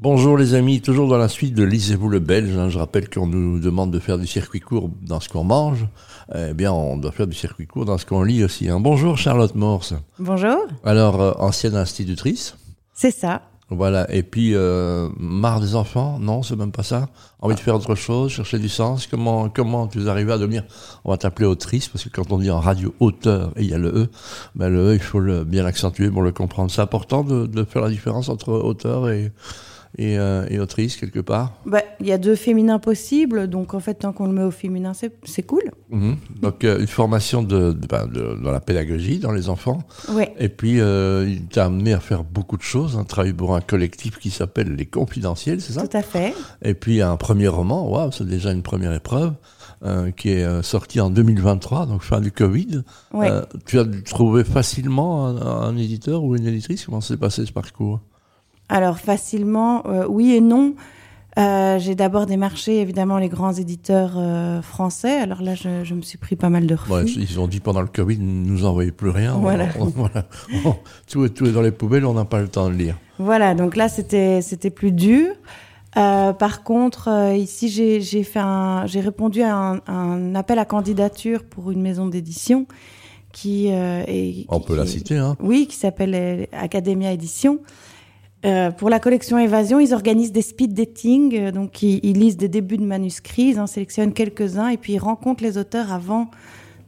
Bonjour les amis, toujours dans la suite de Lisez-vous le Belge. hein. Je rappelle qu'on nous demande de faire du circuit court dans ce qu'on mange. Eh bien, on doit faire du circuit court dans ce qu'on lit aussi. hein. Bonjour Charlotte Morse. Bonjour, Alors, euh, ancienne institutrice. c'est ça. Voilà. Et puis, euh, marre des enfants Non, c'est même pas ça. Envie de faire autre chose, chercher du sens. Comment, comment tu arrives à devenir, on va t'appeler autrice, parce que quand on dit en radio auteur, et il y a le E, ben le E, il faut le, bien l'accentuer pour le comprendre. C'est important de, de faire la différence entre auteur et, et, euh, et autrice, quelque part? Bah, Il y a deux féminins possibles, donc en fait, tant qu'on le met au féminin, c'est cool. Mhm. Donc, euh, une formation de, de, de- dans la pédagogie, dans les enfants. Ouais. Et puis, euh, il t'a amené à faire beaucoup de choses, un travail pour un collectif qui s'appelle Les Confidentiels, c'est ça? Tout à fait. Et puis un premier roman, waouh, c'est déjà une première épreuve, euh, qui est sorti en 2023, donc fin du Covid. Ouais. Euh, tu as dû trouver facilement un, un éditeur ou une éditrice? Comment s'est passé ce parcours? Alors, facilement, euh, oui et non. Euh, J'ai d'abord démarché, évidemment, les grands éditeurs euh, français. Alors là, je, je me suis pris pas mal de refus. Ouais, Ils ont dit pendant le Covid, ne nous envoyez plus rien. Voilà. On- on- voilà. On- tout, est, tout est dans les poubelles, on n'a pas le temps de lire. Voilà, donc là, c'était plus dur. Euh, par contre, ici, j'ai j'ai fait un, j'ai répondu à un, un appel à candidature pour une maison d'édition qui est. On qui- peut la citer, hein Oui, qui s'appelle Academia Édition. Euh, pour la collection Évasion, ils organisent des speed dating, euh, donc ils, ils lisent des débuts de manuscrits, ils en sélectionnent quelques-uns et puis ils rencontrent les auteurs avant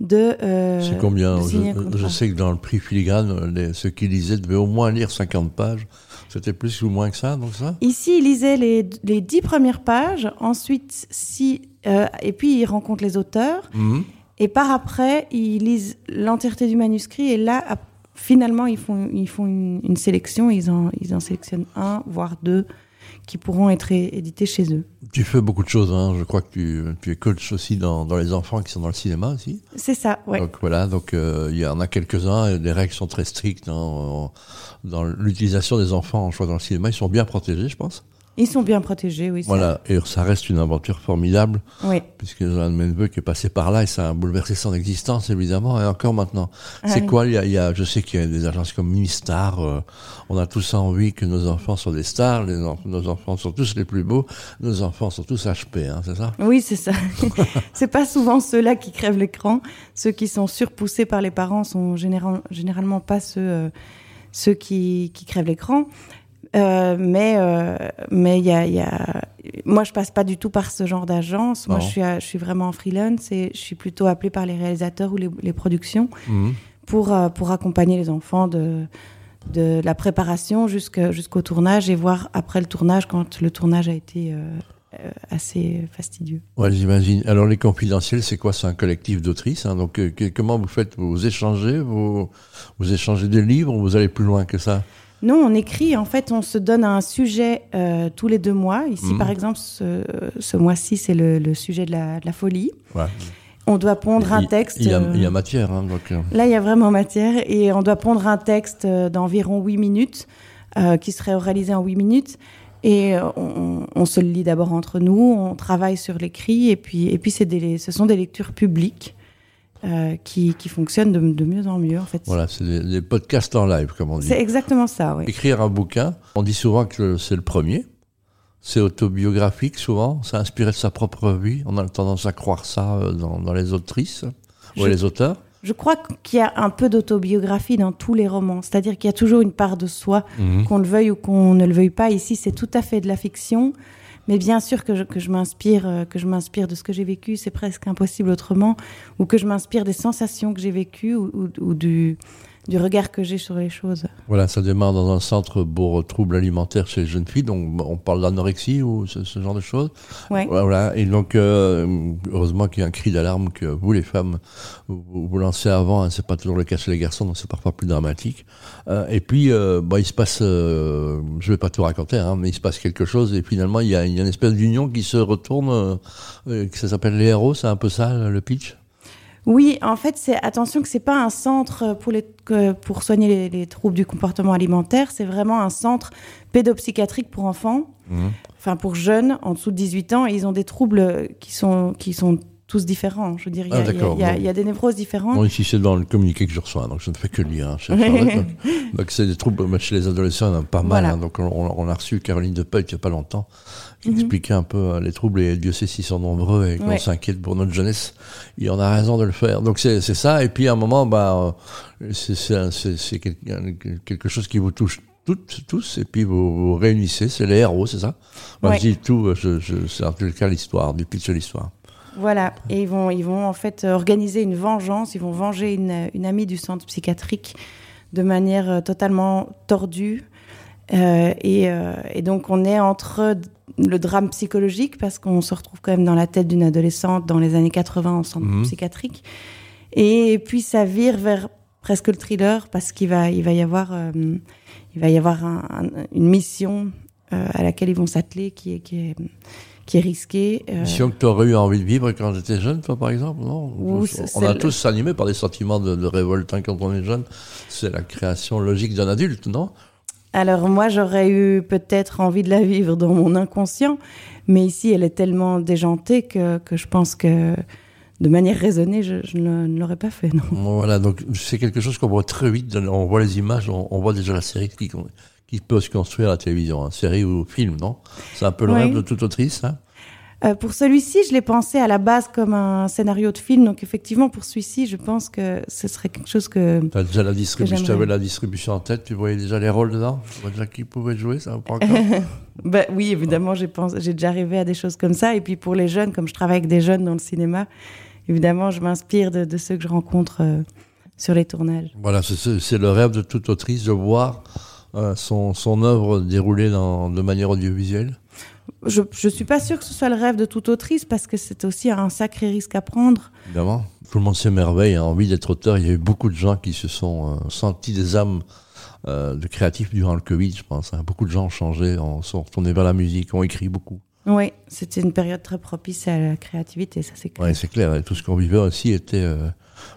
de. euh, C'est combien de je, sais que dans le prix filigrane, les- ceux qui lisaient devaient au moins lire 50 pages. C'était plus ou moins que ça, donc ça? Ici, ils lisaient les, les dix premières pages, ensuite, si, euh, et puis ils rencontrent les auteurs, Mhm. et par après, ils lisent l'entièreté du manuscrit, et là, ap- finalement, ils font, ils font une, une sélection, ils en, ils en sélectionnent un, voire deux, qui pourront être édités chez eux. Tu fais beaucoup de choses, hein. je crois que tu, tu es coach aussi dans, dans les enfants qui sont dans le cinéma aussi. C'est ça, ouais. Donc voilà, donc euh, il y en a quelques-uns, les règles sont très strictes dans, dans l'utilisation des enfants en choix dans le cinéma. Ils sont bien protégés, je pense. Ils sont bien protégés, oui. Voilà, et ça reste une aventure formidable, Oui. puisque j'ai un de mes neveux qui est passé par là et ça a bouleversé son existence, évidemment, et encore maintenant. C'est oui. quoi il y, a, il y a- Je sais qu'il y a des agences comme Ministar, euh, on a tous envie que nos enfants soient des stars, les nos enfants sont tous les plus beaux, nos enfants sont tous HP, hein, c'est ça? Oui, c'est ça. c'est pas souvent ceux-là qui crèvent l'écran. Ceux qui sont surpoussés par les parents sont général- généralement pas ceux, euh, ceux qui, qui crèvent l'écran. Euh, mais euh, mais il y a, il y a... moi je passe pas du tout par ce genre d'agence. Moi je suis à- je suis vraiment en freelance et je suis plutôt appelée par les réalisateurs ou les, les productions Mhm. pour euh, pour accompagner les enfants de de la préparation jusqu'au tournage et voir après le tournage quand le tournage a été euh, euh, assez fastidieux. Ouais, j'imagine. Alors, les confidentiels, c'est quoi? C'est un collectif d'autrices. Hein, donc, euh, que- comment vous faites? Vous échangez vous, vous échangez des livres ou vous allez plus loin que ça? Non, on écrit, en fait, on se donne un sujet euh, tous les deux mois. Ici, Mhm. par exemple, ce, ce mois-ci, c'est le, le sujet de la, de la folie. Ouais. On doit pondre un texte. Il y a, euh, il y a matière. Hein, donc, euh, Là, il y a vraiment matière et on doit pondre un texte d'environ 8 minutes euh, qui serait réalisé en 8 minutes. Et on, on se le lit d'abord entre nous, on travaille sur l'écrit et puis, et puis des, ce sont des lectures publiques euh, qui, qui fonctionnent de, de mieux en mieux. En fait. voilà, c'est des, des podcasts en live, comme on dit. C'est exactement ça, oui. Écrire un bouquin, on dit souvent que c'est le premier. C'est autobiographique souvent, c'est inspiré de sa propre vie. On a tendance à croire ça euh, dans, dans les autrices ou les auteurs. Je crois qu'il y a un peu d'autobiographie dans tous les romans, c'est-à-dire qu'il y a toujours une part de soi, Mhm. qu'on le veuille ou qu'on ne le veuille pas. Ici, c'est tout à fait de la fiction, mais bien sûr que je, que je m'inspire, euh, que je m'inspire de ce que j'ai vécu, c'est presque impossible autrement, ou que je m'inspire des sensations que j'ai vécues ou- ou du, du regard que j'ai sur les choses. Voilà, ça démarre dans un centre pour troubles alimentaires chez les jeunes filles, donc on parle d'anorexie ou ce, ce genre de choses. Ouais. Voilà, et donc euh, heureusement qu'il y a un cri d'alarme que vous les femmes vous, vous lancez avant, hein, c'est pas toujours le cas chez les garçons, donc c'est parfois plus dramatique. Euh, et puis euh, bah, il se passe, je vais pas tout raconter, hein, mais il se passe quelque chose et finalement il y a, il y a une espèce d'union qui se retourne, que ça s'appelle les héros, c'est un peu ça le pitch? Oui, en fait, c'est attention que c'est pas un centre pour les pour soigner les, les troubles du comportement alimentaire. C'est vraiment un centre pédopsychiatrique pour enfants, Mhm. enfin pour jeunes en dessous de 18 ans. Et ils ont des troubles qui sont qui sont tous différents. Je veux dire, il y, Ah, y y y a des névroses différentes. Bon, ici, c'est dans le communiqué que je reçois, donc je ne fais que lire. hein, donc c'est des troubles chez les adolescents, y a pas mal. Voilà. hein, donc on, on a reçu Caroline Depeut il n'y a pas longtemps, qui Mhm. expliquait un peu euh, les troubles, et Dieu sait s'ils sont nombreux et qu'on Ouais. s'inquiète pour notre jeunesse. Il en a raison de le faire. Donc c'est ça. Et puis à un moment, bah, euh, c'est- quelque, quelque chose qui vous touche toutes, tous, et puis vous vous réunissez. C'est les héros, c'est ça? Moi, Ouais. je dis tout, je, je, c'est en tout cas l'histoire, du pitch de l'histoire. Voilà, et ils vont, ils vont en fait euh, organiser une vengeance, ils vont venger une, une amie du centre psychiatrique de manière euh, totalement tordue. Euh, et, euh, et donc on est entre le drame psychologique, parce qu'on se retrouve quand même dans la tête d'une adolescente dans les années 80 en centre Mhm. psychiatrique, et puis ça vire vers presque le thriller, parce qu'il va, il va y avoir, euh, il va y avoir un- un- une mission à laquelle ils vont s'atteler qui est, qui est, qui est risquée. euh, Mission que tu aurais eu envie de vivre quand j'étais jeune, toi, par exemple, non? Ou On a tous animé par des sentiments de, de révolte hein, quand on est jeune. C'est la création logique d'un adulte, non? Alors moi, j'aurais eu peut-être envie de la vivre dans mon inconscient, mais ici, elle est tellement déjantée que, que je pense que de manière raisonnée, je, je ne, ne l'aurais pas fait, non. Voilà, donc c'est quelque chose qu'on voit très vite. On voit les images, on, on voit déjà la série qui, qui peut se construire à la télévision, hein, série ou film, non? C'est un peu le Oui. rêve de toute autrice, hein? Euh, pour celui-ci, je l'ai pensé à la base comme un scénario de film, donc effectivement, pour celui-ci, je pense que ce serait quelque chose que... Tu déjà la distribution, tu avais la distribution en tête, tu voyais déjà les rôles dedans? Tu vois déjà qui pouvait jouer, ça pas encore? Bah, oui, évidemment, j'ai déjà rêvé à des choses comme ça. Et puis pour les jeunes, comme je travaille avec des jeunes dans le cinéma, évidemment, je m'inspire de, de ceux que je rencontre euh, sur les tournages. Voilà, c'est le rêve de toute autrice de voir euh, son, son œuvre déroulée dans, de manière audiovisuelle. Je ne suis pas sûre que ce soit le rêve de toute autrice parce que c'est aussi un sacré risque à prendre. Évidemment. Tout le monde s'émerveille, a envie d'être auteur. Il y a eu beaucoup de gens qui se sont euh, sentis des âmes euh, de créatifs durant le Covid, je pense. hein. Beaucoup de gens ont changé, ont, sont retournés vers la musique, ont écrit beaucoup. Oui, c'était une période très propice à la créativité, ça c'est clair. Ouais, c'est clair. Et tout ce qu'on vivait aussi était euh,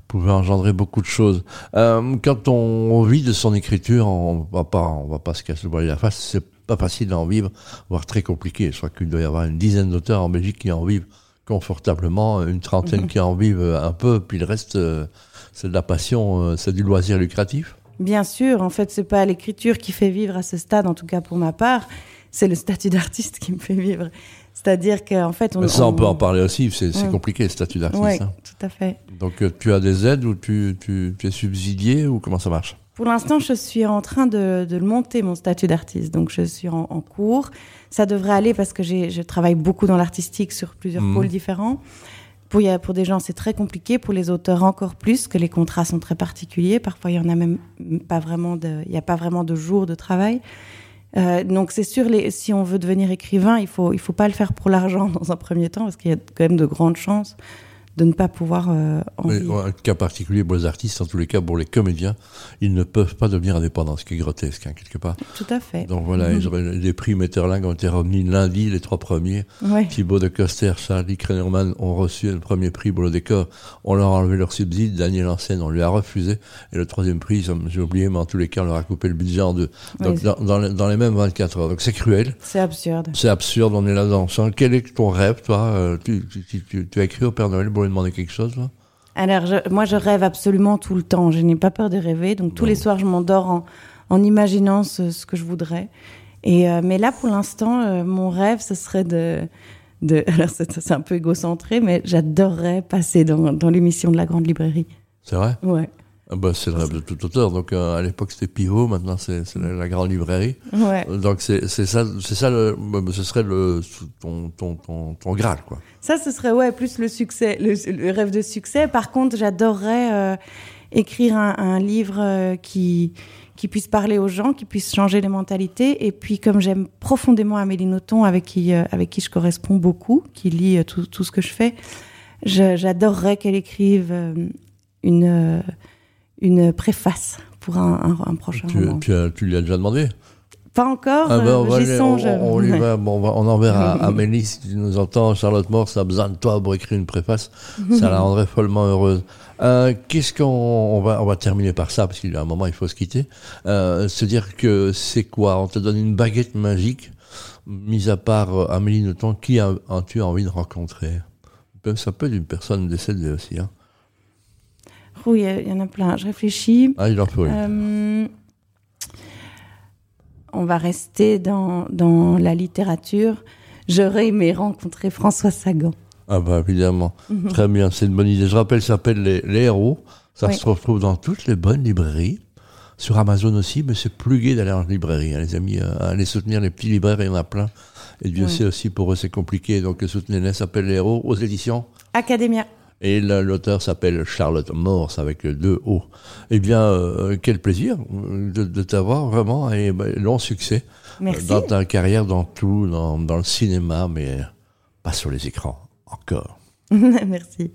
pouvait engendrer beaucoup de choses. Euh, quand on vit de son écriture, on va pas, on va pas se casser le bras de la face. C'est pas facile d'en vivre, voire très compliqué. Je crois qu'il doit y avoir une dizaine d'auteurs en Belgique qui en vivent confortablement, une trentaine qui en vivent un peu, puis le reste, euh, c'est de la passion, euh, c'est du loisir lucratif. Bien sûr, en fait, c'est pas l'écriture qui fait vivre à ce stade, en tout cas pour ma part, c'est le statut d'artiste qui me fait vivre. C'est-à-dire qu'en fait, on. Mais ça, on peut en parler aussi. C'est Mm. compliqué, le statut d'artiste. Oui, hein. tout à fait. Donc, euh, tu as des aides ou tu, tu, tu es subsidié ou comment ça marche? Pour l'instant, je suis en train de, de monter, mon statut d'artiste. Donc, je suis en, en cours. Ça devrait aller parce que je travaille beaucoup dans l'artistique sur plusieurs Mhm. pôles différents. Pour, des gens, c'est très compliqué. Pour les auteurs, encore plus, que les contrats sont très particuliers. Parfois, il y en a même pas vraiment de, il n'y a pas vraiment de jours de travail. Euh, donc, c'est sûr, les, si on veut devenir écrivain, il faut, il faut pas le faire pour l'argent dans un premier temps, parce qu'il y a quand même de grandes chances de ne pas pouvoir euh, en Mais, vivre. Un cas particulier pour les artistes, en tous les cas pour les comédiens, ils ne peuvent pas devenir indépendants, ce qui est grotesque, hein, quelque part. Tout à fait. Donc voilà, Mhm. les prix Metterling ont été remis lundi, les trois premiers. Ouais. Thibaut de Coster, Charlie Krenerman ont reçu le premier prix pour le décor. On leur a enlevé leur subside. Daniel Ancène, on lui a refusé. Et le troisième prix, j'ai oublié, mais en tous les cas, on leur a coupé le budget en deux. Donc dans, dans les, dans les mêmes 24 heures. Donc c'est cruel. C'est absurde. C'est absurde, on est là-dedans. Sans- Quel est ton rêve, toi Euh, tu, tu, tu, tu- tu as écrit au Père Noël pour demander quelque chose, là? Alors, je- moi, je rêve absolument tout le temps. Je n'ai pas peur de rêver. Donc, tous Bon. les soirs, je m'endors en, en imaginant ce, ce que je voudrais. Et, euh, mais là, pour l'instant, euh, mon rêve, ce serait de. de alors, c'est c'est un peu égocentré, mais j'adorerais passer dans, dans l'émission de la Grande Librairie. C'est vrai? Ouais. Ah bah, C'est le rêve de tout auteur. Donc euh, à l'époque, c'était Pivot, maintenant, c'est la, la grande librairie. Ouais. Donc c'est ça, c'est ça le, bah, ce serait le, ton, ton, ton, ton Graal, quoi. Ça, ce serait ouais, plus le succès, le, le rêve de succès. Par contre, j'adorerais euh, écrire un, un livre euh, qui, qui puisse parler aux gens, qui puisse changer les mentalités. Et puis, comme j'aime profondément Amélie Nothomb, avec qui, euh, avec qui je corresponds beaucoup, qui lit euh, tout, tout ce que je fais, j'adorerais qu'elle écrive euh, une, euh, une préface pour un, un- un prochain Tu, roman. tu, lui as déjà demandé? Pas encore, Ah ben, euh, on, songe. on, on lui Ouais. va, bon, on, va- on enverra à Amélie, si tu nous entends, Charlotte Morse a besoin de toi pour écrire une préface. Ça la rendrait follement heureuse. Euh, Qu'est-ce qu'on on va, on va terminer par ça, parce qu'il y a un moment, il faut se quitter. Euh, se dire que c'est quoi? On te donne une baguette magique, mis à part Amélie Nothomb, qui as-tu envie de rencontrer? Ça peut être une personne décédée aussi. Hein. Il y en a plein. Je réfléchis. Ah, il en faut. Euh, on va rester dans, dans la littérature. J'aurais aimé rencontrer François Sagan. Ah bah évidemment. Très bien, c'est une bonne idée. Je rappelle, ça s'appelle les, les, héros. Ça Oui. se retrouve dans toutes les bonnes librairies. Sur Amazon aussi, mais c'est plus gai d'aller en librairie. hein, les amis, euh, allez soutenir les petits libraires, il y en a plein. Et Dieu Oui. sait aussi pour eux c'est compliqué. Donc soutenez-les, ça s'appelle les héros aux éditions. Academia. Et l'auteur s'appelle Charlotte Morse avec deux O. Eh bien, euh, quel plaisir euh, de, de t'avoir vraiment et ben, long succès Merci. dans ta carrière, dans tout, dans, dans le cinéma, mais pas sur les écrans encore. Merci.